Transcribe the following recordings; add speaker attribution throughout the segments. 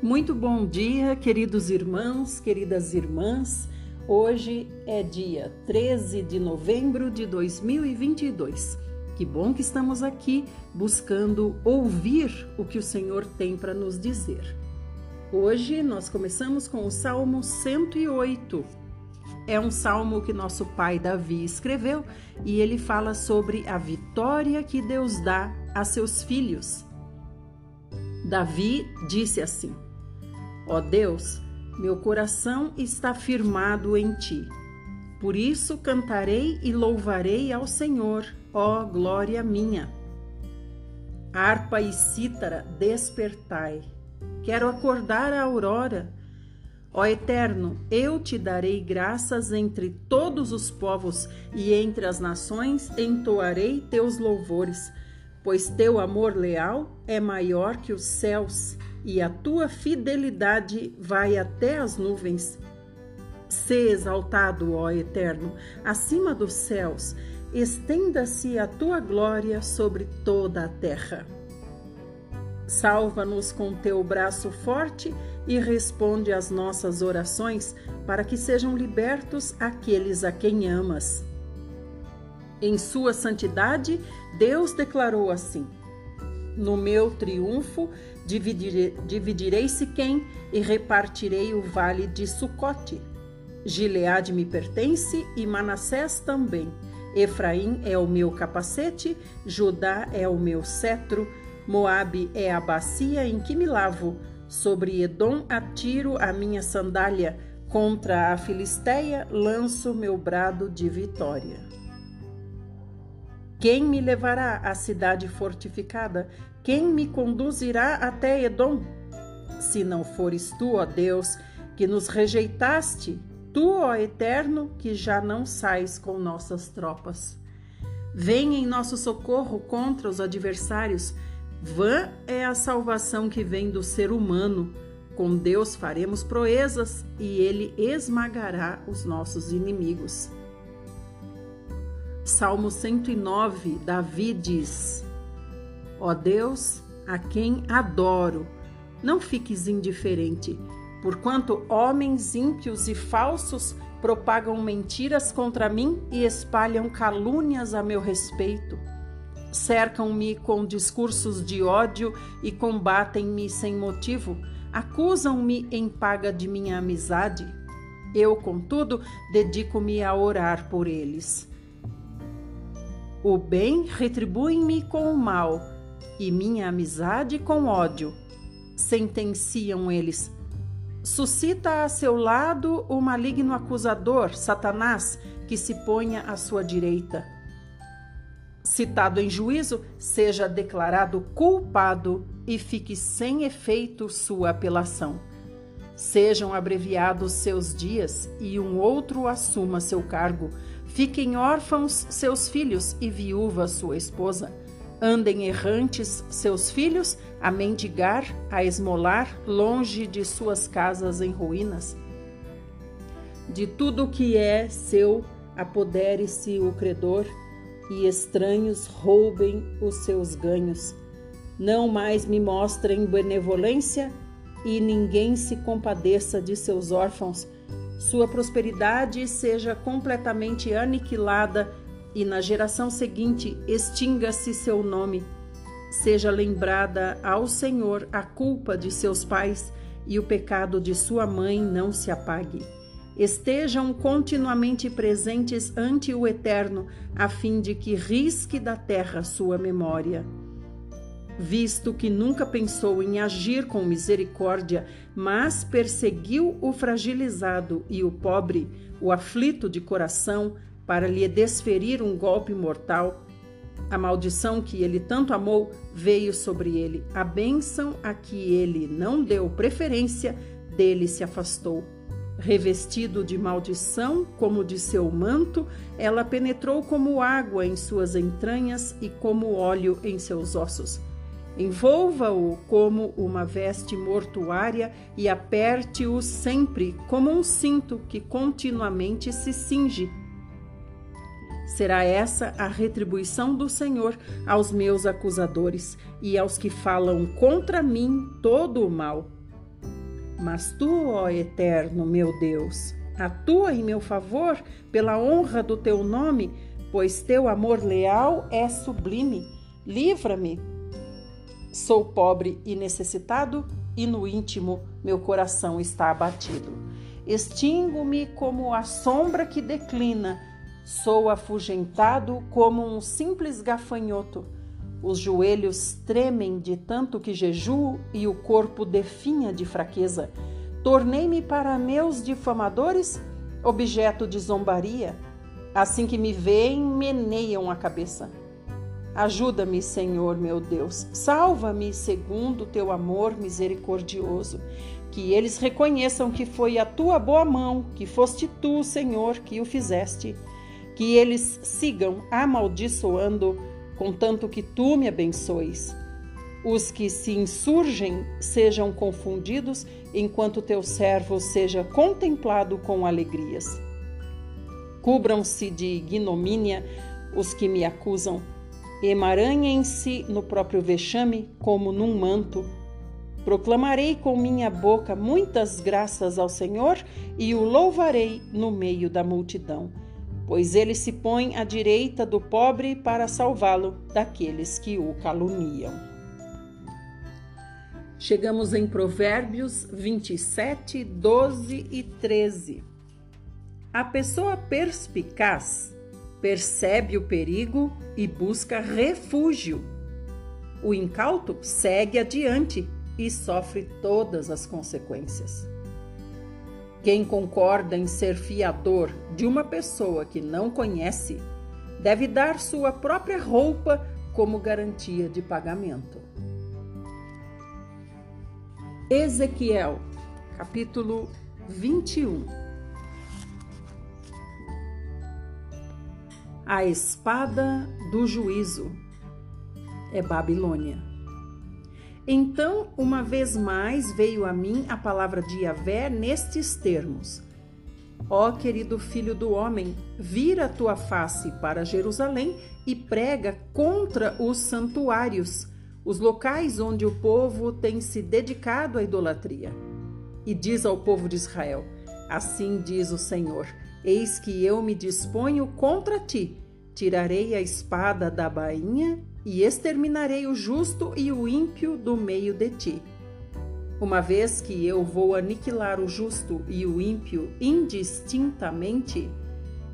Speaker 1: Muito bom dia, queridos irmãos, queridas irmãs. Hoje é dia 13 de novembro de 2022. Que bom que estamos aqui buscando ouvir o que o Senhor tem para nos dizer. Hoje nós começamos com o Salmo 108. É um salmo que nosso pai Davi escreveu e ele fala sobre a vitória que Deus dá a seus filhos. Davi disse assim: Ó Deus, meu coração está firmado em ti. Por isso cantarei e louvarei ao Senhor, ó glória minha. Harpa e cítara, despertai. Quero acordar a aurora. Ó Eterno, eu te darei graças entre todos os povos e entre as nações entoarei teus louvores, pois teu amor leal é maior que os céus e a tua fidelidade vai até as nuvens. Sê exaltado, ó Eterno, acima dos céus, estenda-se a tua glória sobre toda a terra. Salva-nos com teu braço forte e responde às nossas orações, para que sejam libertos aqueles a quem amas. Em sua santidade, Deus declarou assim: no meu triunfo, dividirei, dividirei Siquém e repartirei o vale de Sucote. Gileade me pertence e Manassés também. Efraim é o meu capacete, Judá é o meu cetro, Moabe é a bacia em que me lavo. Sobre Edom atiro a minha sandália, contra a Filisteia lanço meu brado de vitória. Quem me levará à cidade fortificada? Quem me conduzirá até Edom? Se não fores tu, ó Deus, que nos rejeitaste, tu, ó Eterno, que já não sais com nossas tropas. Vem em nosso socorro contra os adversários. Vã é a salvação que vem do ser humano. Com Deus faremos proezas e ele esmagará os nossos inimigos. Salmo 109, Davi diz: Ó Deus, a quem adoro, não fiques indiferente, porquanto homens ímpios e falsos propagam mentiras contra mim e espalham calúnias a meu respeito. Cercam-me com discursos de ódio e combatem-me sem motivo, acusam-me em paga de minha amizade. Eu, contudo, dedico-me a orar por eles. O bem retribui-me com o mal, e minha amizade com ódio. Sentenciam eles. Suscita a seu lado o maligno acusador, Satanás, que se ponha à sua direita. Citado em juízo, seja declarado culpado e fique sem efeito sua apelação. Sejam abreviados seus dias e um outro assuma seu cargo Fiquem órfãos seus filhos e viúva sua esposa. Andem errantes seus filhos a mendigar, a esmolar, longe de suas casas em ruínas. De tudo que é seu, apodere-se o credor, e estranhos roubem os seus ganhos. Não mais me mostrem benevolência, e ninguém se compadeça de seus órfãos sua prosperidade seja completamente aniquilada e na geração seguinte extinga-se seu nome. Seja lembrada ao Senhor a culpa de seus pais e o pecado de sua mãe não se apague. Estejam continuamente presentes ante o Eterno, a fim de que risque da terra sua memória visto que nunca pensou em agir com misericórdia, mas perseguiu o fragilizado e o pobre, o aflito de coração, para lhe desferir um golpe mortal. A maldição que ele tanto amou veio sobre ele. A bênção a que ele não deu preferência, dele se afastou. Revestido de maldição, como de seu manto, ela penetrou como água em suas entranhas e como óleo em seus ossos. Envolva-o como uma veste mortuária e aperte-o sempre como um cinto que continuamente se cinge. Será essa a retribuição do Senhor aos meus acusadores e aos que falam contra mim todo o mal. Mas tu, ó Eterno, meu Deus, atua em meu favor pela honra do teu nome, pois teu amor leal é sublime. Livra-me. Sou pobre e necessitado, e no íntimo meu coração está abatido. Extingo-me como a sombra que declina, sou afugentado como um simples gafanhoto. Os joelhos tremem de tanto que jejuo e o corpo definha de fraqueza. Tornei-me para meus difamadores objeto de zombaria. Assim que me veem, meneiam a cabeça. Ajuda-me, Senhor meu Deus. Salva-me segundo o teu amor misericordioso. Que eles reconheçam que foi a tua boa mão, que foste tu, Senhor, que o fizeste. Que eles sigam amaldiçoando contanto que tu me abençoes. Os que se insurgem sejam confundidos, enquanto teu servo seja contemplado com alegrias. Cubram-se de ignomínia os que me acusam, emaranhem-se no próprio vexame como num manto. Proclamarei com minha boca muitas graças ao Senhor e o louvarei no meio da multidão pois ele se põe à direita do pobre para salvá-lo daqueles que o caluniam. Chegamos em Provérbios 27, 12 e 13. A pessoa perspicaz percebe o perigo e busca refúgio. O incauto segue adiante e sofre todas as consequências. Quem concorda em ser fiador de uma pessoa que não conhece deve dar sua própria roupa como garantia de pagamento. Ezequiel, capítulo 21 A espada do juízo é Babilônia. Então, uma vez mais, veio a mim a palavra de Yahvé nestes termos: Ó querido filho do homem, vira a tua face para Jerusalém e prega contra os santuários, os locais onde o povo tem se dedicado à idolatria. E diz ao povo de Israel: Assim diz o Senhor: Eis que eu me disponho contra ti, tirarei a espada da bainha e exterminarei o justo e o ímpio do meio de ti. Uma vez que eu vou aniquilar o justo e o ímpio indistintamente,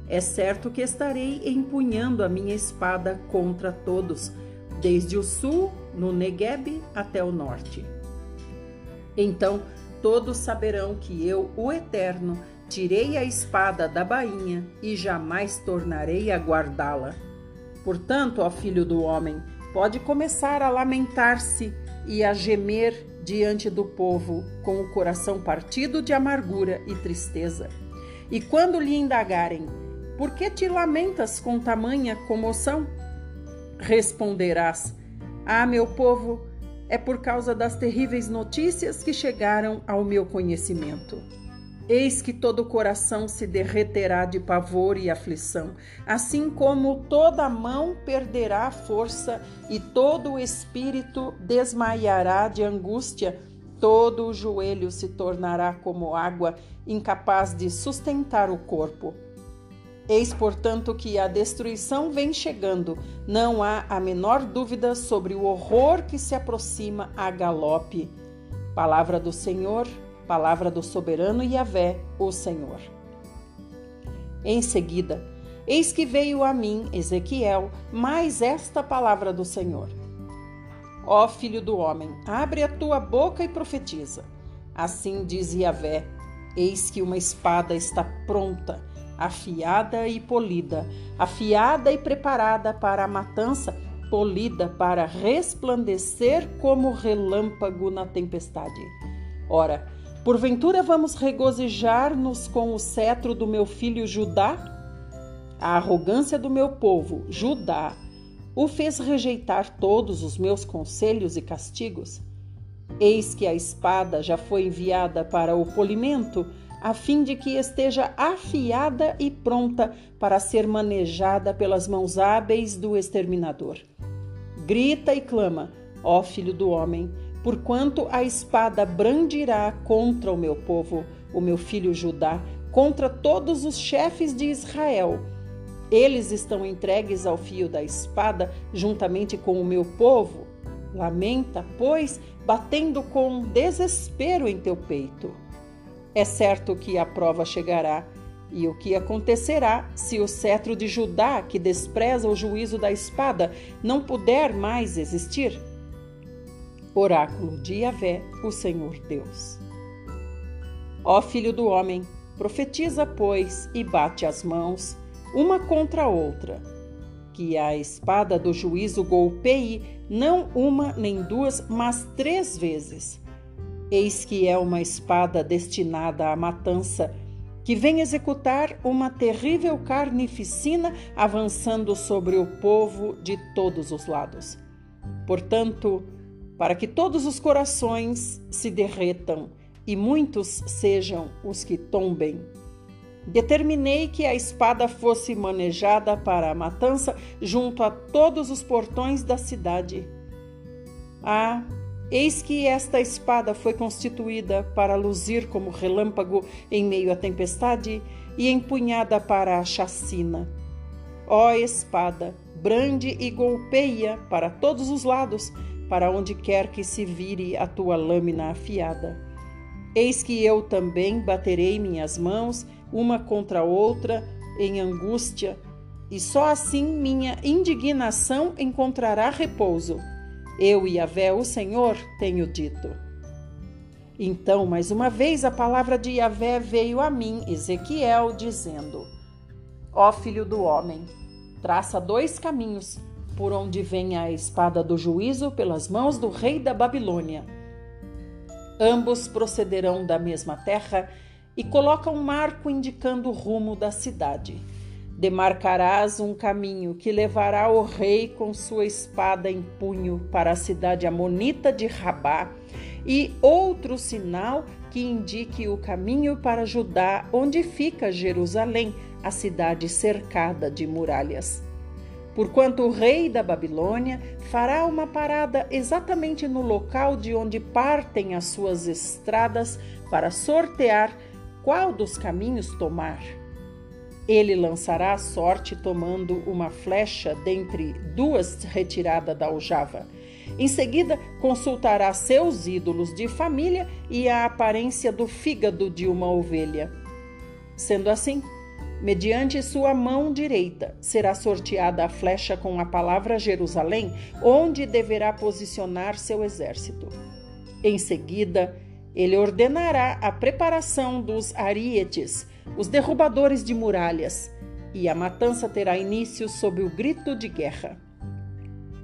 Speaker 1: é certo que estarei empunhando a minha espada contra todos, desde o sul, no Negueb, até o norte. Então todos saberão que eu, o Eterno, tirei a espada da bainha e jamais tornarei a guardá-la. Portanto, ó filho do homem, pode começar a lamentar-se e a gemer diante do povo, com o coração partido de amargura e tristeza. E quando lhe indagarem, por que te lamentas com tamanha comoção? Responderás: Ah, meu povo, é por causa das terríveis notícias que chegaram ao meu conhecimento. Eis que todo o coração se derreterá de pavor e aflição, assim como toda mão perderá força e todo o espírito desmaiará de angústia, todo o joelho se tornará como água, incapaz de sustentar o corpo. Eis, portanto, que a destruição vem chegando, não há a menor dúvida sobre o horror que se aproxima a galope. Palavra do Senhor, Palavra do soberano Yahvé, o Senhor. Em seguida, eis que veio a mim, Ezequiel, mais esta palavra do Senhor. Ó filho do homem, abre a tua boca e profetiza. Assim diz Yahvé: Eis que uma espada está pronta, afiada e polida, afiada e preparada para a matança, polida para resplandecer como relâmpago na tempestade. Ora, Porventura vamos regozijar-nos com o cetro do meu filho Judá? A arrogância do meu povo, Judá, o fez rejeitar todos os meus conselhos e castigos? Eis que a espada já foi enviada para o polimento, a fim de que esteja afiada e pronta para ser manejada pelas mãos hábeis do exterminador. Grita e clama, ó filho do homem, porquanto a espada brandirá contra o meu povo, o meu filho Judá, contra todos os chefes de Israel. Eles estão entregues ao fio da espada, juntamente com o meu povo. Lamenta, pois, batendo com desespero em teu peito. É certo que a prova chegará, e o que acontecerá se o cetro de Judá, que despreza o juízo da espada, não puder mais existir? Oráculo de Yahvé, o Senhor Deus. Ó filho do homem, profetiza, pois, e bate as mãos, uma contra a outra, que a espada do juízo golpeie não uma nem duas, mas três vezes. Eis que é uma espada destinada à matança, que vem executar uma terrível carnificina avançando sobre o povo de todos os lados. Portanto, para que todos os corações se derretam e muitos sejam os que tombem, determinei que a espada fosse manejada para a matança junto a todos os portões da cidade. Ah, Eis que esta espada foi constituída para luzir como relâmpago em meio à tempestade e empunhada para a chacina. Ó espada, brande e golpeia para todos os lados, para onde quer que se vire a tua lâmina afiada. Eis que eu também baterei minhas mãos uma contra a outra em angústia, e só assim minha indignação encontrará repouso eu e Yahvé, o Senhor, tenho dito. Então, mais uma vez, a palavra de Yahvé veio a mim, Ezequiel, dizendo: Ó filho do homem, traça dois caminhos, por onde vem a espada do juízo pelas mãos do rei da Babilônia. Ambos procederão da mesma terra e colocam um marco indicando o rumo da cidade. Demarcarás um caminho que levará o rei com sua espada em punho para a cidade amonita de Rabá, e outro sinal que indique o caminho para Judá, onde fica Jerusalém, a cidade cercada de muralhas. Porquanto o rei da Babilônia fará uma parada exatamente no local de onde partem as suas estradas para sortear qual dos caminhos tomar. Ele lançará a sorte tomando uma flecha dentre duas retirada da aljava. Em seguida, consultará seus ídolos de família e a aparência do fígado de uma ovelha. Sendo assim, mediante sua mão direita será sorteada a flecha com a palavra Jerusalém, onde deverá posicionar seu exército. Em seguida, ele ordenará a preparação dos arietes os derrubadores de muralhas, e a matança terá início sob o grito de guerra.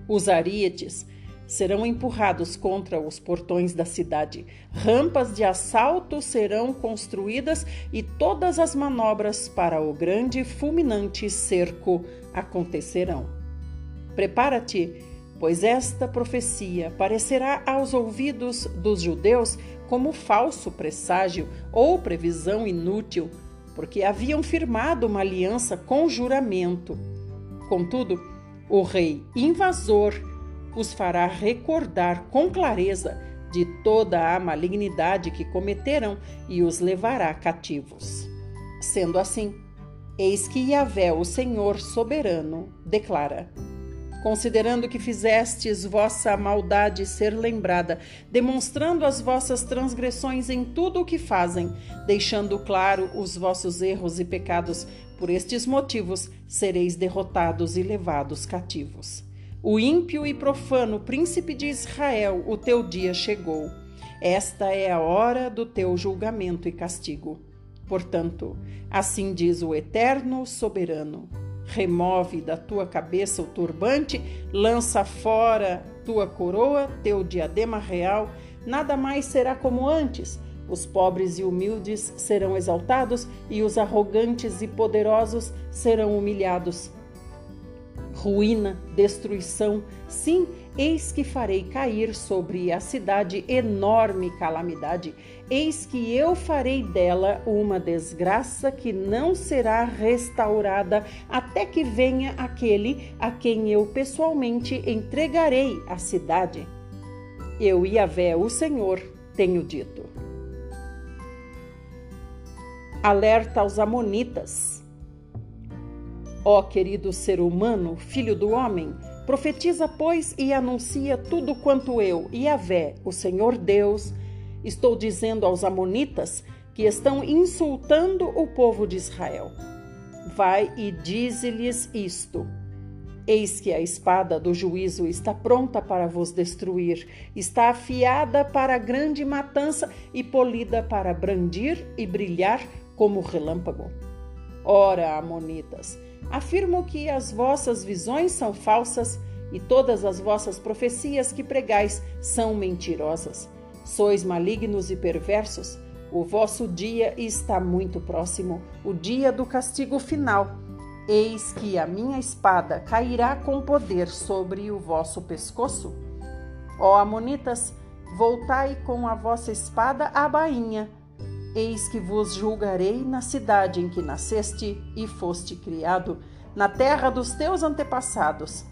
Speaker 1: Os arietes serão empurrados contra os portões da cidade, rampas de assalto serão construídas e todas as manobras para o grande fulminante cerco acontecerão. Prepara-te, pois esta profecia parecerá aos ouvidos dos judeus como falso presságio ou previsão inútil porque haviam firmado uma aliança com juramento. Contudo, o rei invasor os fará recordar com clareza de toda a malignidade que cometeram e os levará cativos. Sendo assim, eis que Yahvé, o Senhor soberano, declara: considerando que fizestes vossa maldade ser lembrada, demonstrando as vossas transgressões em tudo o que fazem, deixando claro os vossos erros e pecados. Por estes motivos sereis derrotados e levados cativos. O ímpio e profano príncipe de Israel, o teu dia chegou. Esta é a hora do teu julgamento e castigo. Portanto, assim diz o Eterno Soberano remove da tua cabeça o turbante, lança fora tua coroa, teu diadema real, nada mais será como antes. Os pobres e humildes serão exaltados e os arrogantes e poderosos serão humilhados. Ruína, destruição, sim, Eis que farei cair sobre a cidade enorme calamidade. Eis que eu farei dela uma desgraça que não será restaurada até que venha aquele a quem eu pessoalmente entregarei a cidade. Eu, Yahvé, o Senhor, tenho dito. Alerta aos Amonitas. Ó querido ser humano, filho do homem, profetiza, pois, e anuncia tudo quanto eu, Yahvé, o Senhor Deus, estou dizendo aos Amonitas que estão insultando o povo de Israel. Vai e dize-lhes isto: Eis que a espada do juízo está pronta para vos destruir, está afiada para grande matança e polida para brandir e brilhar como relâmpago. Ora, Amonitas, afirmo que as vossas visões são falsas e todas as vossas profecias que pregais são mentirosas. Sois malignos e perversos o vosso dia está muito próximo, o dia do castigo final. Eis que a minha espada cairá com poder sobre o vosso pescoço. Ó Amonitas, voltai com a vossa espada à bainha. Eis que vos julgarei na cidade em que nasceste e foste criado, na terra dos teus antepassados.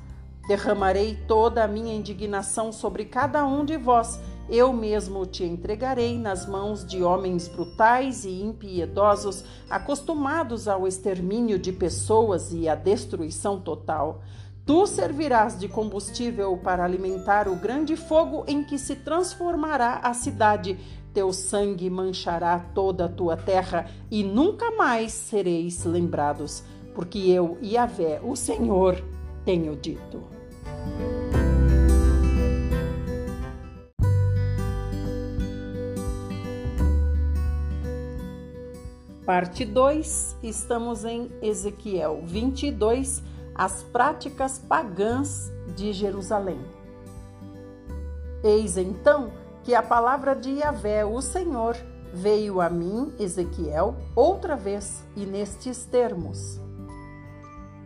Speaker 1: Derramarei toda a minha indignação sobre cada um de vós eu mesmo te entregarei nas mãos de homens brutais e impiedosos, acostumados ao extermínio de pessoas e à destruição total. Tu servirás de combustível para alimentar o grande fogo em que se transformará a cidade. Teu sangue manchará toda a tua terra e nunca mais sereis lembrados, porque eu, Yahvé, o Senhor, tenho dito. Parte 2, estamos em Ezequiel 22, as práticas pagãs de Jerusalém. Eis então que a palavra de Yahvé, o Senhor, veio a mim, Ezequiel, outra vez e nestes termos: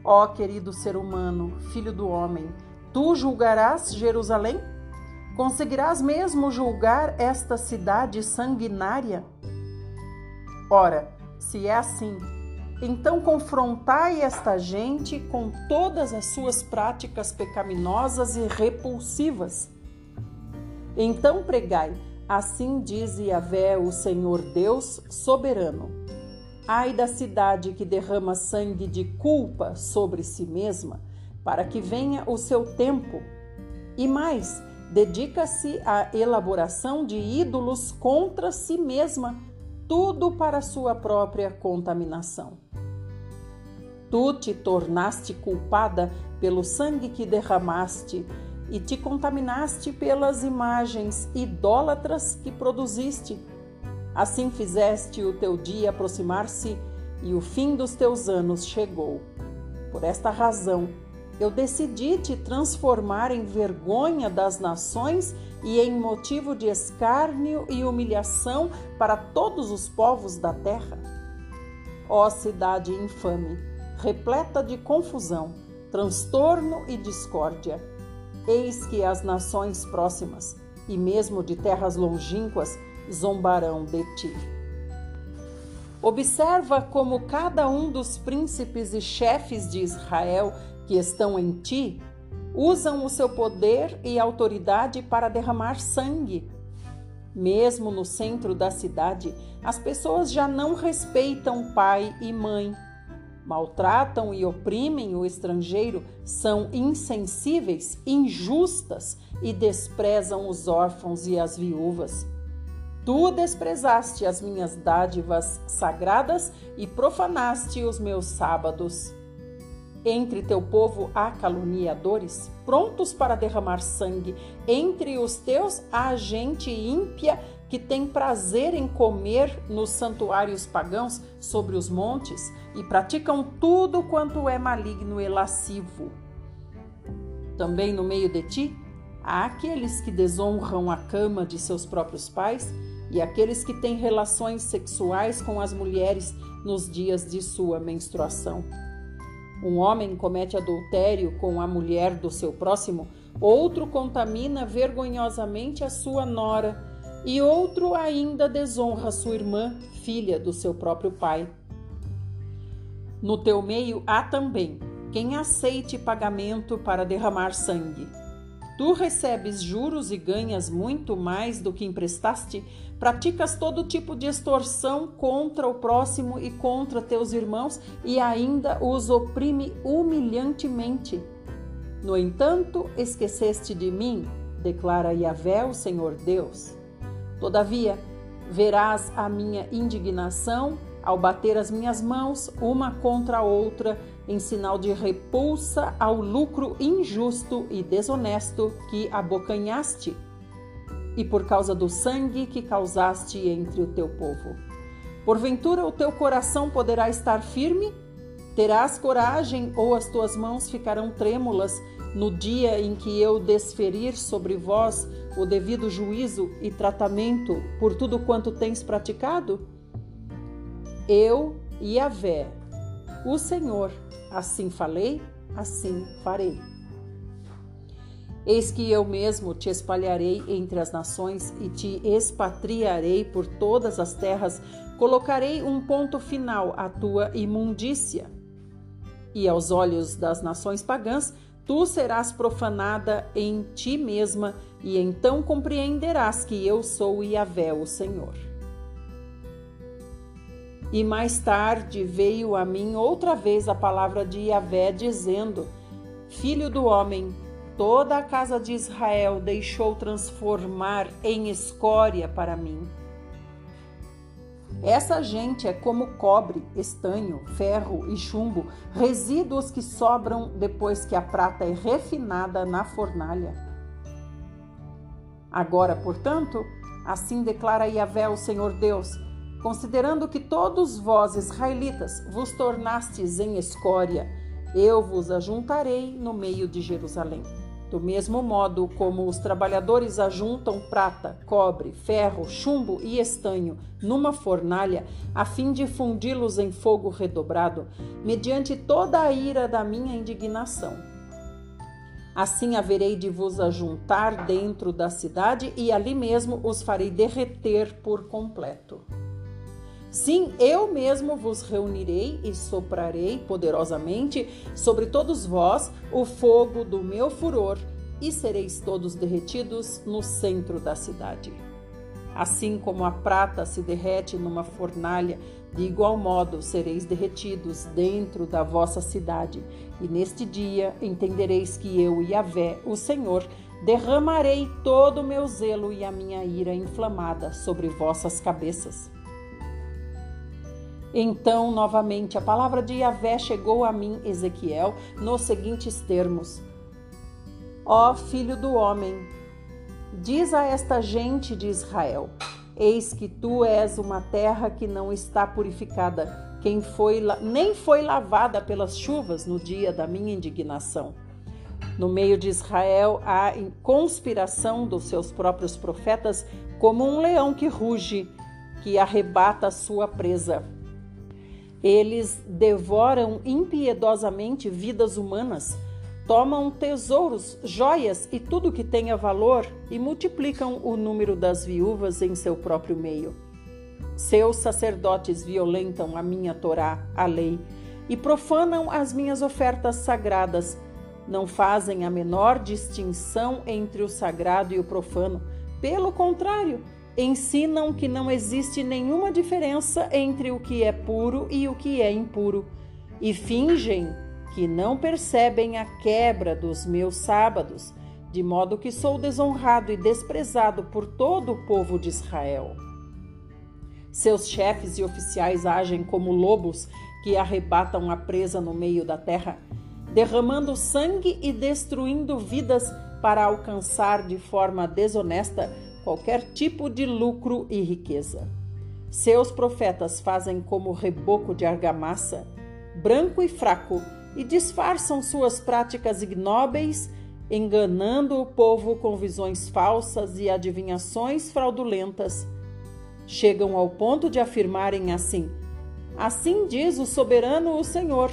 Speaker 1: Ó querido ser humano, filho do homem, tu julgarás Jerusalém? Conseguirás mesmo julgar esta cidade sanguinária? Ora, se é assim, então confrontai esta gente com todas as suas práticas pecaminosas e repulsivas. Então pregai, assim diz Yahvé, o Senhor Deus soberano. Ai da cidade que derrama sangue de culpa sobre si mesma, para que venha o seu tempo. E mais, dedica-se à elaboração de ídolos contra si mesma tudo para sua própria contaminação. Tu te tornaste culpada pelo sangue que derramaste e te contaminaste pelas imagens idólatras que produziste. Assim fizeste o teu dia aproximar-se e o fim dos teus anos chegou. Por esta razão, eu decidi te transformar em vergonha das nações e em motivo de escárnio e humilhação para todos os povos da terra. Ó cidade infame, repleta de confusão, transtorno e discórdia, eis que as nações próximas e mesmo de terras longínquas zombarão de ti. Observa como cada um dos príncipes e chefes de Israel que estão em ti usam o seu poder e autoridade para derramar sangue. Mesmo no centro da cidade, as pessoas já não respeitam pai e mãe. Maltratam e oprimem o estrangeiro, são insensíveis, injustas e desprezam os órfãos e as viúvas. Tu desprezaste as minhas dádivas sagradas e profanaste os meus sábados. Entre teu povo há caluniadores, prontos para derramar sangue. Entre os teus há gente ímpia que tem prazer em comer nos santuários pagãos sobre os montes e praticam tudo quanto é maligno e lascivo. Também no meio de ti há aqueles que desonram a cama de seus próprios pais e aqueles que têm relações sexuais com as mulheres nos dias de sua menstruação. Um homem comete adultério com a mulher do seu próximo, outro contamina vergonhosamente a sua nora, e outro ainda desonra sua irmã, filha do seu próprio pai. No teu meio há também quem aceite pagamento para derramar sangue. Tu recebes juros e ganhas muito mais do que emprestaste? Praticas todo tipo de extorsão contra o próximo e contra teus irmãos e ainda os oprime humilhantemente. No entanto, esqueceste de mim, declara Yahvé, o Senhor Deus. Todavia, verás a minha indignação ao bater as minhas mãos uma contra a outra em sinal de repulsa ao lucro injusto e desonesto que abocanhaste, e por causa do sangue que causaste entre o teu povo. Porventura o teu coração poderá estar firme? Terás coragem ou as tuas mãos ficarão trêmulas no dia em que eu desferir sobre vós o devido juízo e tratamento por tudo quanto tens praticado? Eu, Yahvé, o Senhor, Assim falei, assim farei. Eis que eu mesmo te espalharei entre as nações e te expatriarei por todas as terras, colocarei um ponto final à tua imundícia. E aos olhos das nações pagãs, tu serás profanada em ti mesma, e então compreenderás que eu sou Yahvé, o Senhor. E mais tarde veio a mim outra vez a palavra de Yahvé, dizendo: Filho do homem, toda a casa de Israel deixou transformar em escória para mim. Essa gente é como cobre, estanho, ferro e chumbo, resíduos que sobram depois que a prata é refinada na fornalha. Agora, portanto, assim declara Yahvé, o Senhor Deus: Considerando que todos vós, israelitas, vos tornastes em escória, eu vos ajuntarei no meio de Jerusalém. Do mesmo modo como os trabalhadores ajuntam prata, cobre, ferro, chumbo e estanho numa fornalha, a fim de fundi-los em fogo redobrado, mediante toda a ira da minha indignação. Assim haverei de vos ajuntar dentro da cidade e ali mesmo os farei derreter por completo. Sim, eu mesmo vos reunirei e soprarei poderosamente sobre todos vós o fogo do meu furor, e sereis todos derretidos no centro da cidade. Assim como a prata se derrete numa fornalha, de igual modo sereis derretidos dentro da vossa cidade. E neste dia entendereis que eu, Yahvé, o Senhor, derramarei todo o meu zelo e a minha ira inflamada sobre vossas cabeças. Então, novamente, a palavra de Yahvé chegou a mim, Ezequiel, nos seguintes termos: Ó filho do homem, diz a esta gente de Israel: Eis que tu és uma terra que não está purificada, quem foi, nem foi lavada pelas chuvas no dia da minha indignação. No meio de Israel há conspiração dos seus próprios profetas, como um leão que ruge, que arrebata a sua presa. Eles devoram impiedosamente vidas humanas, tomam tesouros, joias e tudo que tenha valor e multiplicam o número das viúvas em seu próprio meio. Seus sacerdotes violentam a minha Torá, a lei, e profanam as minhas ofertas sagradas. Não fazem a menor distinção entre o sagrado e o profano. Pelo contrário, ensinam que não existe nenhuma diferença entre o que é puro e o que é impuro, e fingem que não percebem a quebra dos meus sábados, de modo que sou desonrado e desprezado por todo o povo de Israel. Seus chefes e oficiais agem como lobos que arrebatam a presa no meio da terra, derramando sangue e destruindo vidas para alcançar de forma desonesta qualquer tipo de lucro e riqueza. Seus profetas fazem como reboco de argamassa, branco e fraco, e disfarçam suas práticas ignóbeis, enganando o povo com visões falsas e adivinhações fraudulentas. Chegam ao ponto de afirmarem assim: Assim diz o soberano o Senhor,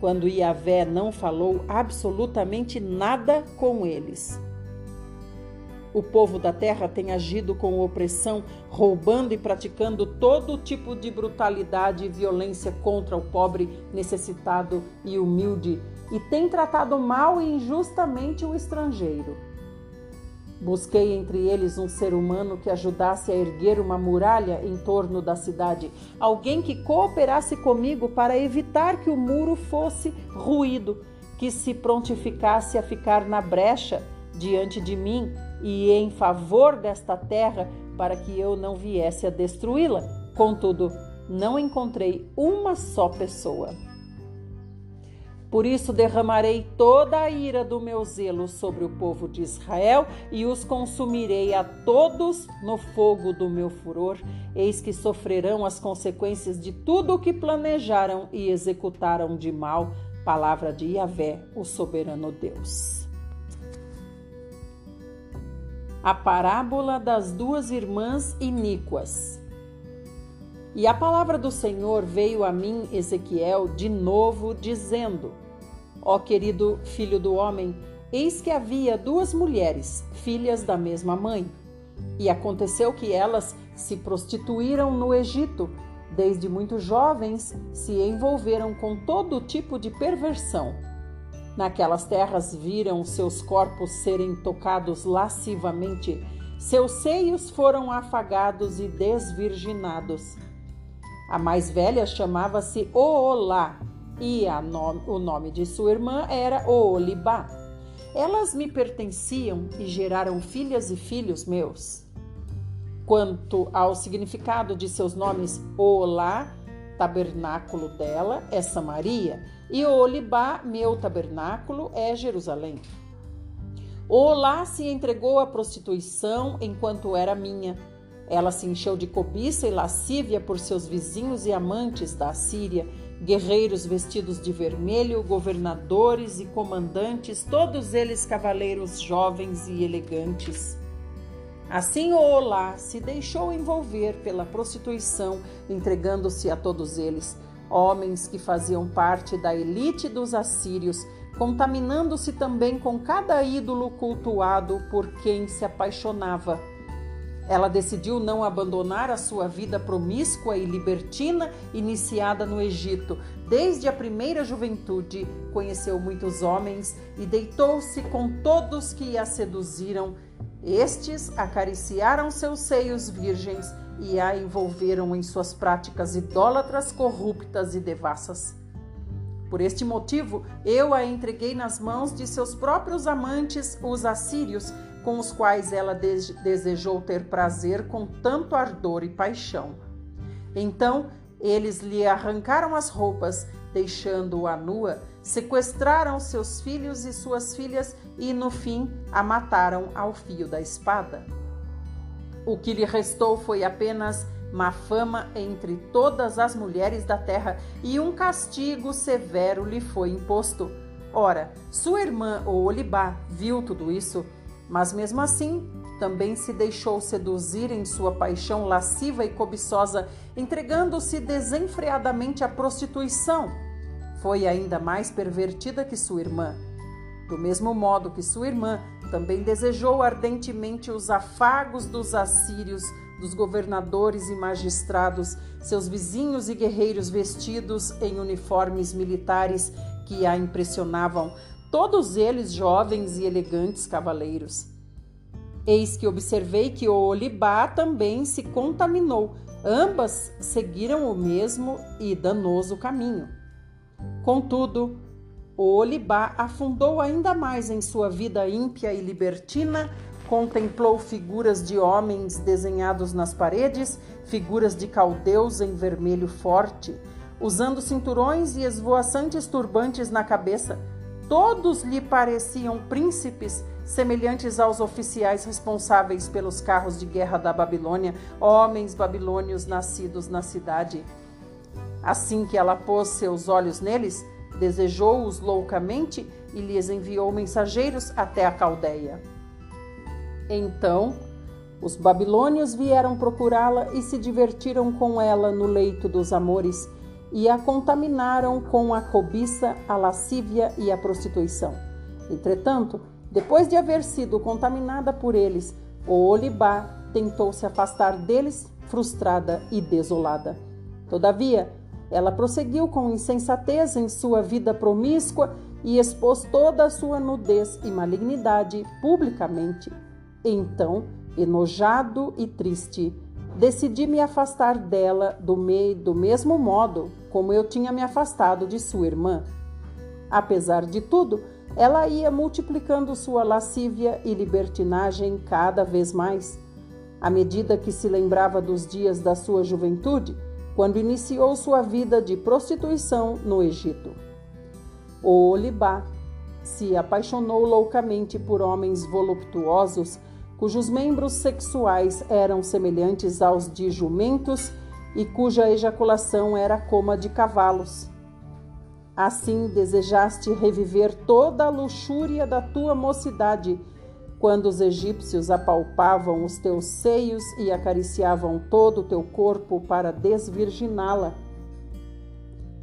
Speaker 1: quando Yahvé não falou absolutamente nada com eles. O povo da terra tem agido com opressão, roubando e praticando todo tipo de brutalidade e violência contra o pobre, necessitado e humilde, e tem tratado mal e injustamente o estrangeiro. Busquei entre eles um ser humano que ajudasse a erguer uma muralha em torno da cidade, alguém que cooperasse comigo para evitar que o muro fosse ruído, que se prontificasse a ficar na brecha diante de mim e em favor desta terra para que eu não viesse a destruí-la. Contudo, não encontrei uma só pessoa. Por isso derramarei toda a ira do meu zelo sobre o povo de Israel e os consumirei a todos no fogo do meu furor. Eis que sofrerão as consequências de tudo o que planejaram e executaram de mal. Palavra de Yahvé, o soberano Deus. A parábola das duas irmãs iníquas. E a palavra do Senhor veio a mim, Ezequiel, de novo, dizendo: Ó querido filho do homem, eis que havia duas mulheres, filhas da mesma mãe. E aconteceu que elas se prostituíram no Egito. Desde muito jovens se envolveram com todo tipo de perversão. Naquelas terras viram seus corpos serem tocados lascivamente, seus seios foram afagados e desvirginados. A mais velha chamava-se Oolá, e nome, o nome de sua irmã era Oolibá. Elas me pertenciam e geraram filhas e filhos meus. Quanto ao significado de seus nomes, Olá, tabernáculo dela, é Samaria, e Olibá, meu tabernáculo, é Jerusalém. Olá se entregou à prostituição enquanto era minha. Ela se encheu de cobiça e lascívia por seus vizinhos e amantes da Síria guerreiros vestidos de vermelho, governadores e comandantes, todos eles cavaleiros jovens e elegantes. Assim Olá se deixou envolver pela prostituição, entregando-se a todos eles, homens que faziam parte da elite dos assírios, contaminando-se também com cada ídolo cultuado por quem se apaixonava ela decidiu não abandonar a sua vida promíscua e libertina iniciada no Egito. Desde a primeira juventude, conheceu muitos homens e deitou-se com todos que a seduziram. Estes acariciaram seus seios virgens e a envolveram em suas práticas idólatras, corruptas e devassas. Por este motivo, eu a entreguei nas mãos de seus próprios amantes, os assírios, com os quais ela desejou ter prazer com tanto ardor e paixão. Então eles lhe arrancaram as roupas, deixando-a nua, sequestraram seus filhos e suas filhas e, no fim, a mataram ao fio da espada. O que lhe restou foi apenas má fama entre todas as mulheres da terra e um castigo severo lhe foi imposto. Ora, sua irmã Olibá viu tudo isso mas mesmo assim, também se deixou seduzir em sua paixão lasciva e cobiçosa, entregando-se desenfreadamente à prostituição. Foi ainda mais pervertida que sua irmã. Do mesmo modo que sua irmã, também desejou ardentemente os afagos dos assírios, dos governadores e magistrados, seus vizinhos e guerreiros vestidos em uniformes militares que a impressionavam, todos eles jovens e elegantes cavaleiros. Eis que observei que o Olibá também se contaminou. Ambas seguiram o mesmo e danoso caminho. Contudo, o Olibá afundou ainda mais em sua vida ímpia e libertina, contemplou figuras de homens desenhados nas paredes, figuras de caldeus em vermelho forte, usando cinturões e esvoaçantes turbantes na cabeça Todos lhe pareciam príncipes semelhantes aos oficiais responsáveis pelos carros de guerra da Babilônia, homens babilônios nascidos na cidade. Assim que ela pôs seus olhos neles, desejou-os loucamente e lhes enviou mensageiros até a Caldeia. Então, os babilônios vieram procurá-la e se divertiram com ela no leito dos amores e a contaminaram com a cobiça, a lascívia e a prostituição. Entretanto, depois de haver sido contaminada por eles, Olibá tentou se afastar deles, frustrada e desolada. Todavia, ela prosseguiu com insensatez em sua vida promíscua e expôs toda a sua nudez e malignidade publicamente. Então, enojado e triste, decidi me afastar dela do, meio, do mesmo modo como eu tinha me afastado de sua irmã. Apesar de tudo, ela ia multiplicando sua lascívia e libertinagem cada vez mais. À medida que se lembrava dos dias da sua juventude, quando iniciou sua vida de prostituição no Egito. O Olibá se apaixonou loucamente por homens voluptuosos cujos membros sexuais eram semelhantes aos de jumentos e cuja ejaculação era como a de cavalos. Assim desejaste reviver toda a luxúria da tua mocidade, quando os egípcios apalpavam os teus seios e acariciavam todo o teu corpo para desvirginá-la.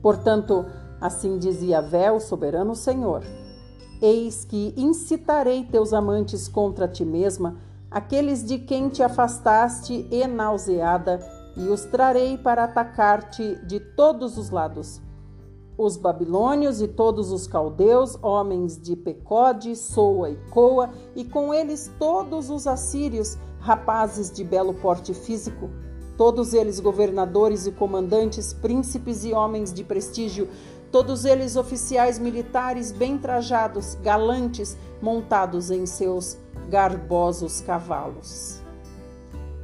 Speaker 1: Portanto, assim dizia Vé, o soberano Senhor: Eis que incitarei teus amantes contra ti mesma, aqueles de quem te afastaste e nauseada, e os trarei para atacar-te de todos os lados. Os babilônios e todos os caldeus, homens de Pecode, Soa e Coa, e com eles todos os assírios, rapazes de belo porte físico, todos eles governadores e comandantes, príncipes e homens de prestígio, todos eles oficiais militares bem trajados, galantes, montados em seus garbosos cavalos.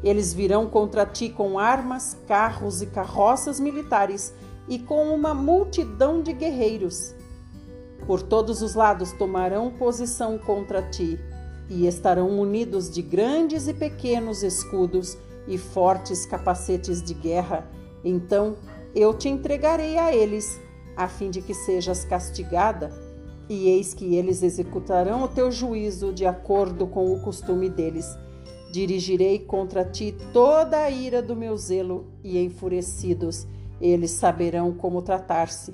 Speaker 1: Eles virão contra ti com armas, carros e carroças militares e com uma multidão de guerreiros. Por todos os lados tomarão posição contra ti e estarão munidos de grandes e pequenos escudos e fortes capacetes de guerra. Então eu te entregarei a eles a fim de que sejas castigada, e eis que eles executarão o teu juízo de acordo com o costume deles. Dirigirei contra ti toda a ira do meu zelo, e enfurecidos, eles saberão como tratar-se.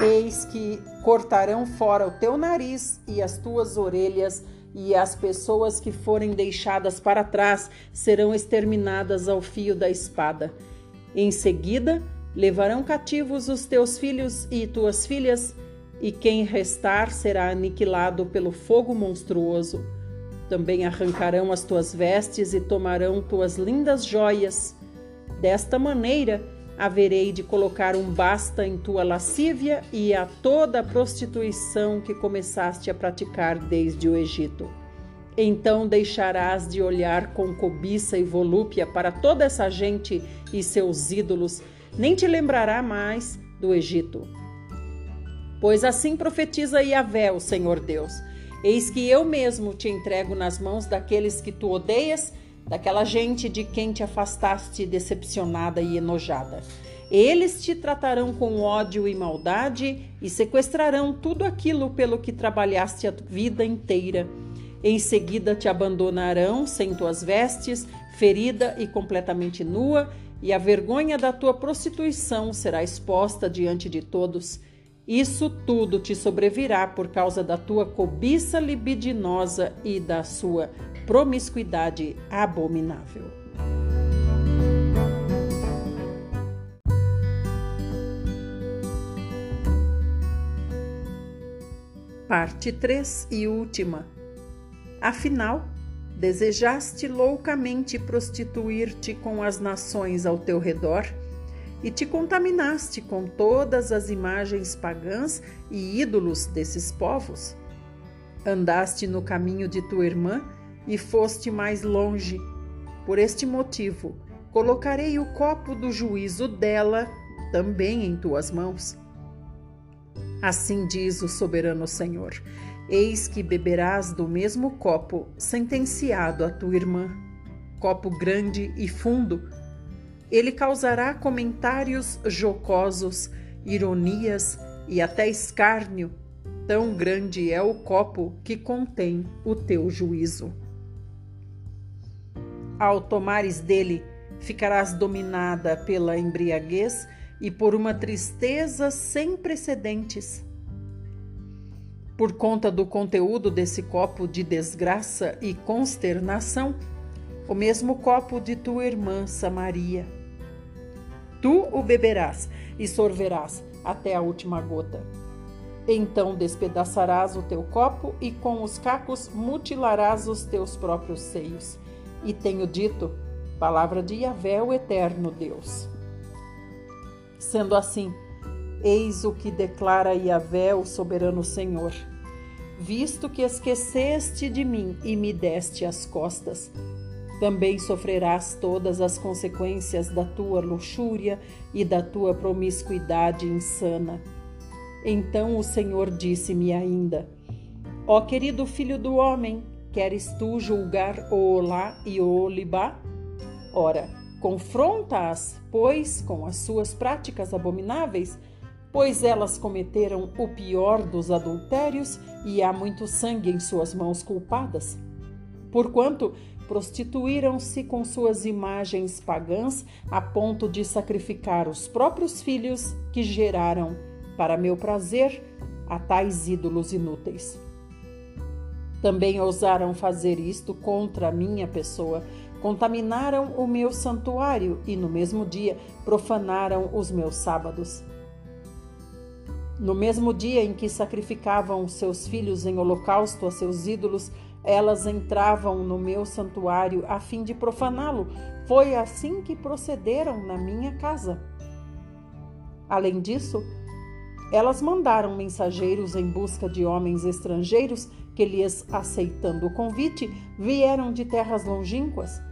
Speaker 1: Eis que cortarão fora o teu nariz e as tuas orelhas, e as pessoas que forem deixadas para trás serão exterminadas ao fio da espada. Em seguida, Levarão cativos os teus filhos e tuas filhas, e quem restar será aniquilado pelo fogo monstruoso. Também arrancarão as tuas vestes e tomarão tuas lindas joias. Desta maneira, haverei de colocar um basta em tua lascívia e a toda a prostituição que começaste a praticar desde o Egito. Então deixarás de olhar com cobiça e volúpia para toda essa gente e seus ídolos nem te lembrará mais do Egito. Pois assim profetiza Yahvé, o Senhor Deus: Eis que eu mesmo te entrego nas mãos daqueles que tu odeias, daquela gente de quem te afastaste decepcionada e enojada. Eles te tratarão com ódio e maldade e sequestrarão tudo aquilo pelo que trabalhaste a vida inteira. Em seguida te abandonarão sem tuas vestes, ferida e completamente nua, e a vergonha da tua prostituição será exposta diante de todos. Isso tudo te sobrevirá por causa da tua cobiça libidinosa e da sua promiscuidade abominável. Parte 3 e última. Afinal, Desejaste loucamente prostituir-te com as nações ao teu redor e te contaminaste com todas as imagens pagãs e ídolos desses povos. Andaste no caminho de tua irmã e foste mais longe. Por este motivo, colocarei o copo do juízo dela também em tuas mãos. Assim diz o soberano Senhor Eis que beberás do mesmo copo sentenciado a tua irmã, copo grande e fundo. Ele causará comentários jocosos, ironias e até escárnio. Tão grande é o copo que contém o teu juízo. Ao tomares dele, ficarás dominada pela embriaguez e por uma tristeza sem precedentes por conta do conteúdo desse copo de desgraça e consternação, o mesmo copo de tua irmã Samaria. Tu o beberás e sorverás até a última gota. Então despedaçarás o teu copo e com os cacos mutilarás os teus próprios seios. E tenho dito, palavra de Yahvé, o eterno Deus. Sendo assim, eis o que declara Yahvé, o soberano Senhor. Visto que esqueceste de mim e me deste as costas, também sofrerás todas as consequências da tua luxúria e da tua promiscuidade insana então o Senhor disse-me ainda: Ó querido filho do homem, queres tu julgar o Olá e o Olibá? Ora, confronta-as, pois, com as suas práticas abomináveis, pois elas cometeram o pior dos adultérios e há muito sangue em suas mãos culpadas. Porquanto prostituíram-se com suas imagens pagãs a ponto de sacrificar os próprios filhos que geraram para meu prazer, a tais ídolos inúteis. Também ousaram fazer isto contra a minha pessoa, contaminaram o meu santuário e no mesmo dia profanaram os meus sábados. No mesmo dia em que sacrificavam seus filhos em holocausto a seus ídolos, elas entravam no meu santuário a fim de profaná-lo. Foi assim que procederam na minha casa. Além disso, elas mandaram mensageiros em busca de homens estrangeiros que, lhes aceitando o convite, vieram de terras longínquas.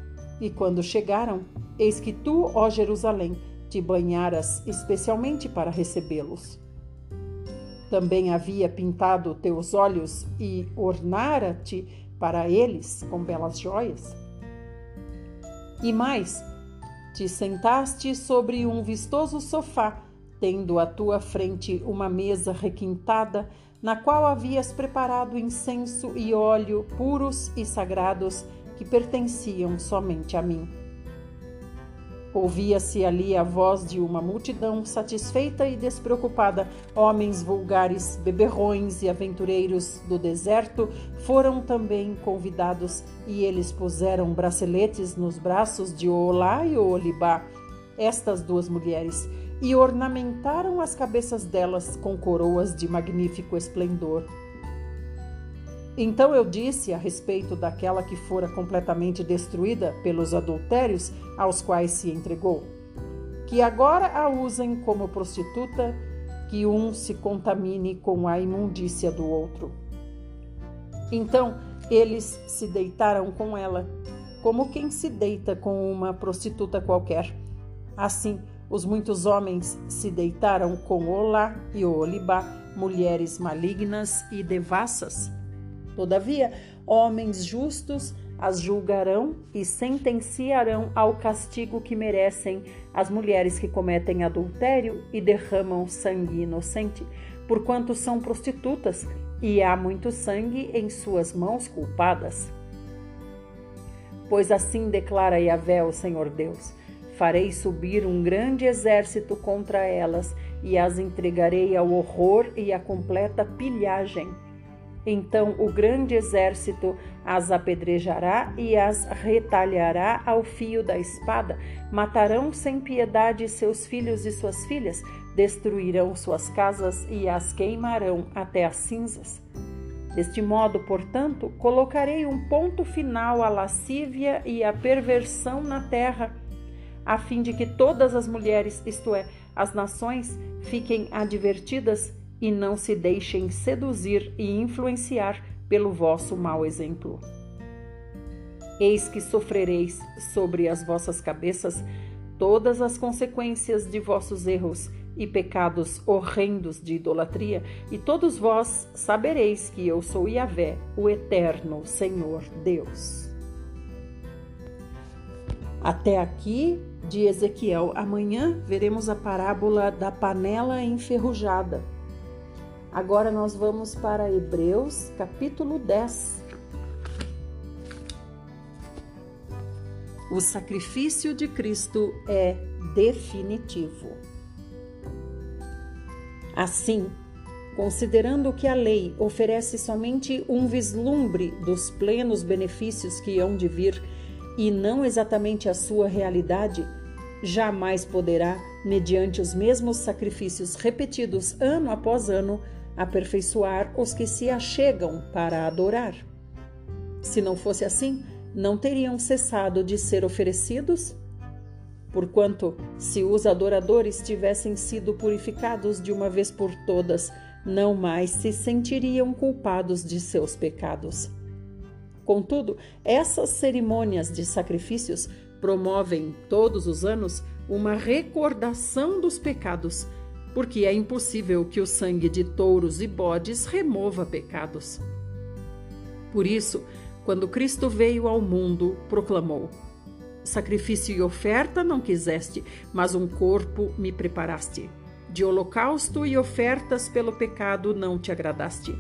Speaker 1: E quando chegaram, eis que tu, ó Jerusalém, te banharas especialmente para recebê-los. Também havia pintado teus olhos e ornara-te para eles com belas joias. E mais, te sentaste sobre um vistoso sofá tendo à tua frente uma mesa requintada, na qual havias preparado incenso e óleo puros e sagrados que pertenciam somente a mim. Ouvia-se ali a voz de uma multidão satisfeita e despreocupada. Homens vulgares, beberrões e aventureiros do deserto foram também convidados e eles puseram braceletes nos braços de Olá e Olibá, estas duas mulheres, e ornamentaram as cabeças delas com coroas de magnífico esplendor. Então eu disse a respeito daquela que fora completamente destruída pelos adultérios aos quais se entregou, que agora a usem como prostituta, que um se contamine com a imundícia do outro. Então eles se deitaram com ela, como quem se deita com uma prostituta qualquer. Assim, os muitos homens se deitaram com Olá e Olibá, mulheres malignas e devassas. Todavia, homens justos as julgarão e sentenciarão ao castigo que merecem as mulheres que cometem adultério e derramam sangue inocente, porquanto são prostitutas e há muito sangue em suas mãos culpadas. Pois assim declara Yahvé, o Senhor Deus: Farei subir um grande exército contra elas e as entregarei ao horror e à completa pilhagem. Então o grande exército as apedrejará e as retalhará ao fio da espada, matarão sem piedade seus filhos e suas filhas, destruirão suas casas e as queimarão até as cinzas. Deste modo, portanto, colocarei um ponto final à lascívia e à perversão na terra a fim de que todas as mulheres, isto é, as nações, fiquem advertidas e não se deixem seduzir e influenciar pelo vosso mau exemplo. Eis que sofrereis sobre as vossas cabeças todas as consequências de vossos erros e pecados horrendos de idolatria, e todos vós sabereis que eu sou Yahvé, o eterno Senhor Deus. Até aqui de Ezequiel. Amanhã veremos a parábola da panela enferrujada. Agora nós vamos para Hebreus, capítulo 10. O sacrifício de Cristo é definitivo. Assim, considerando que a lei oferece somente um vislumbre dos plenos benefícios que hão de vir e não exatamente a sua realidade, jamais poderá, mediante os mesmos sacrifícios repetidos ano após ano, aperfeiçoar os que se achegam para adorar. Se não fosse assim, não teriam cessado de ser oferecidos? Porquanto, se os adoradores tivessem sido purificados de uma vez por todas, não mais se sentiriam culpados de seus pecados. Contudo, essas cerimônias de sacrifícios promovem todos os anos uma recordação dos pecados, porque é impossível que o sangue de touros e bodes remova pecados. Por isso, quando Cristo veio ao mundo, proclamou: Sacrifício e oferta não quiseste, mas um corpo me preparaste. De holocausto e ofertas pelo pecado não te agradaste.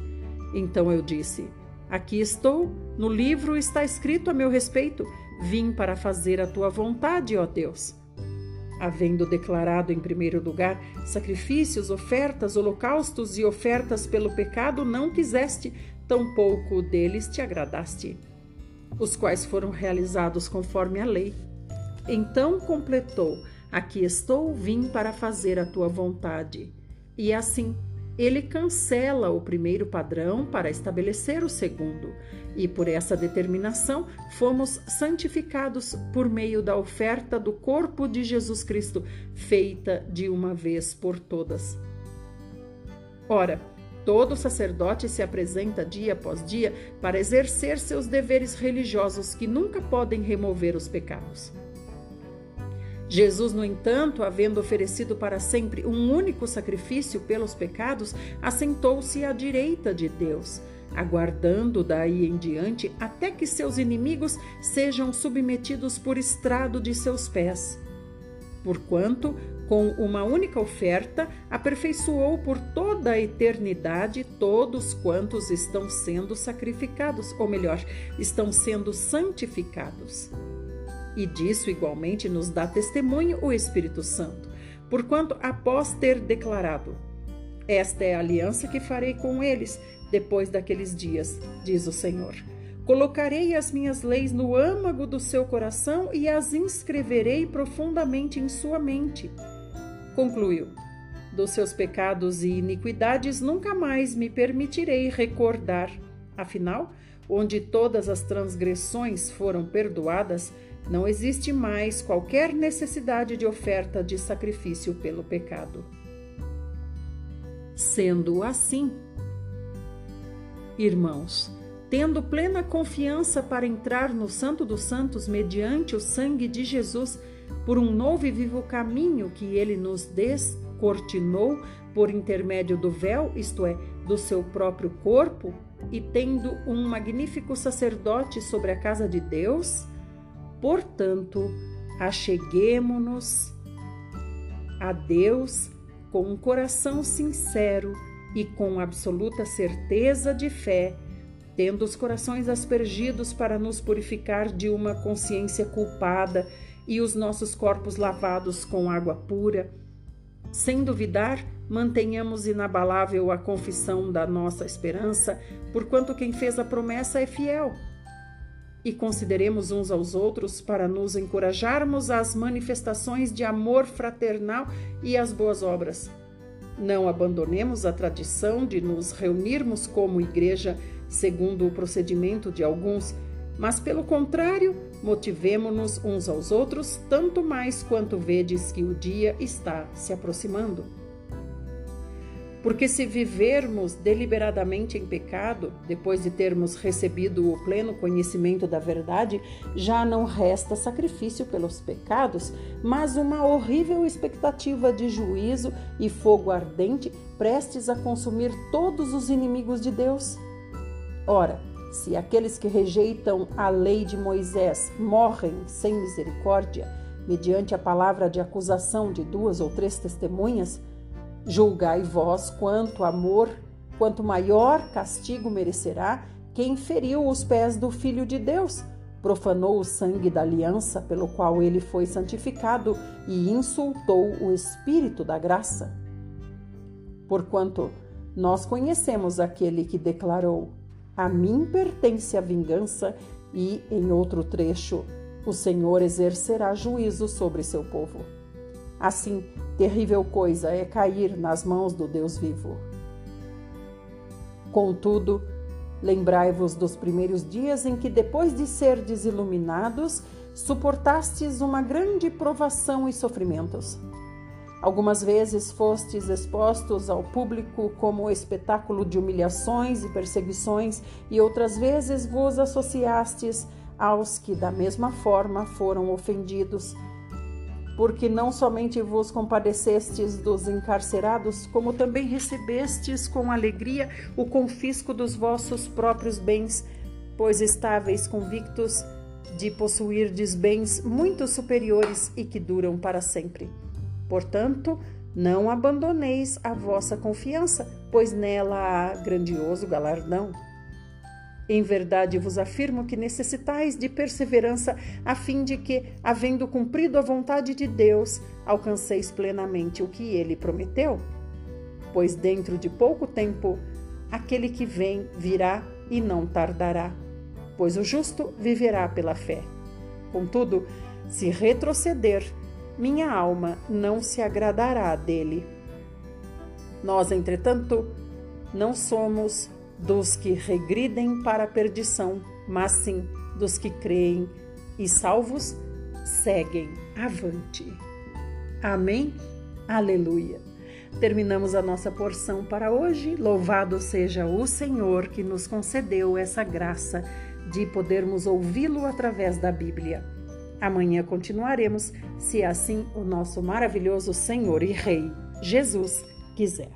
Speaker 1: Então eu disse: Aqui estou, no livro está escrito a meu respeito: Vim para fazer a tua vontade, ó Deus. Havendo declarado em primeiro lugar sacrifícios, ofertas, holocaustos e ofertas pelo pecado, não quiseste, tampouco deles te agradaste, os quais foram realizados conforme a lei. Então completou: Aqui estou, vim para fazer a tua vontade. E assim, ele cancela o primeiro padrão para estabelecer o segundo, e por essa determinação fomos santificados por meio da oferta do corpo de Jesus Cristo, feita de uma vez por todas. Ora, todo sacerdote se apresenta dia após dia para exercer seus deveres religiosos que nunca podem remover os pecados. Jesus, no entanto, havendo oferecido para sempre um único sacrifício pelos pecados, assentou-se à direita de Deus, aguardando daí em diante até que seus inimigos sejam submetidos por estrado de seus pés. Porquanto, com uma única oferta, aperfeiçoou por toda a eternidade todos quantos estão sendo sacrificados, ou melhor, estão sendo santificados. E disso igualmente nos dá testemunho o Espírito Santo, porquanto, após ter declarado: Esta é a aliança que farei com eles depois daqueles dias, diz o Senhor. Colocarei as minhas leis no âmago do seu coração e as inscreverei profundamente em sua mente. Concluiu: Dos seus pecados e iniquidades nunca mais me permitirei recordar. Afinal, onde todas as transgressões foram perdoadas, não existe mais qualquer necessidade de oferta de sacrifício pelo pecado. Sendo assim, irmãos, tendo plena confiança para entrar no Santo dos Santos mediante o sangue de Jesus, por um novo e vivo caminho que ele nos descortinou por intermédio do véu, isto é, do seu próprio corpo, e tendo um magnífico sacerdote sobre a casa de Deus, Portanto, acheguemo-nos a Deus com um coração sincero e com absoluta certeza de fé, tendo os corações aspergidos para nos purificar de uma consciência culpada e os nossos corpos lavados com água pura. Sem duvidar, mantenhamos inabalável a confissão da nossa esperança, porquanto quem fez a promessa é fiel e consideremos uns aos outros para nos encorajarmos às manifestações de amor fraternal e às boas obras. Não abandonemos a tradição de nos reunirmos como igreja segundo o procedimento de alguns, mas pelo contrário, motivemo-nos uns aos outros, tanto mais quanto vedes que o dia está se aproximando. Porque se vivermos deliberadamente em pecado, depois de termos recebido o pleno conhecimento da verdade, já não resta sacrifício pelos pecados, mas uma horrível expectativa de juízo e fogo ardente prestes a consumir todos os inimigos de Deus. Ora, se aqueles que rejeitam a lei de Moisés morrem sem misericórdia, mediante a palavra de acusação de duas ou três testemunhas, Julgai vós quanto amor, quanto maior castigo merecerá quem feriu os pés do Filho de Deus, profanou o sangue da aliança pelo qual ele foi santificado e insultou o Espírito da graça. Porquanto nós conhecemos aquele que declarou: A mim pertence a vingança, e, em outro trecho, o Senhor exercerá juízo sobre seu povo. Assim, terrível coisa é cair nas mãos do Deus vivo. Contudo, lembrai-vos dos primeiros dias em que, depois de serdes iluminados, suportastes uma grande provação e sofrimentos. Algumas vezes fostes expostos ao público como espetáculo de humilhações e perseguições, e outras vezes vos associastes aos que, da mesma forma, foram ofendidos porque não somente vos compadecestes dos encarcerados, como também recebestes com alegria o confisco dos vossos próprios bens, pois estáveis convictos de possuirdes bens muito superiores e que duram para sempre. Portanto, não abandoneis a vossa confiança, pois nela há grandioso galardão. Em verdade vos afirmo que necessitais de perseverança, a fim de que, havendo cumprido a vontade de Deus, alcanceis plenamente o que ele prometeu. Pois dentro de pouco tempo, aquele que vem virá e não tardará, pois o justo viverá pela fé. Contudo, se retroceder, minha alma não se agradará dele. Nós, entretanto, não somos dos que regridem para a perdição, mas sim dos que creem e salvos seguem avante. Amém? Aleluia. Terminamos a nossa porção para hoje. Louvado seja o Senhor que nos concedeu essa graça de podermos ouvi-lo através da Bíblia. Amanhã continuaremos, se assim o nosso maravilhoso Senhor e Rei Jesus quiser.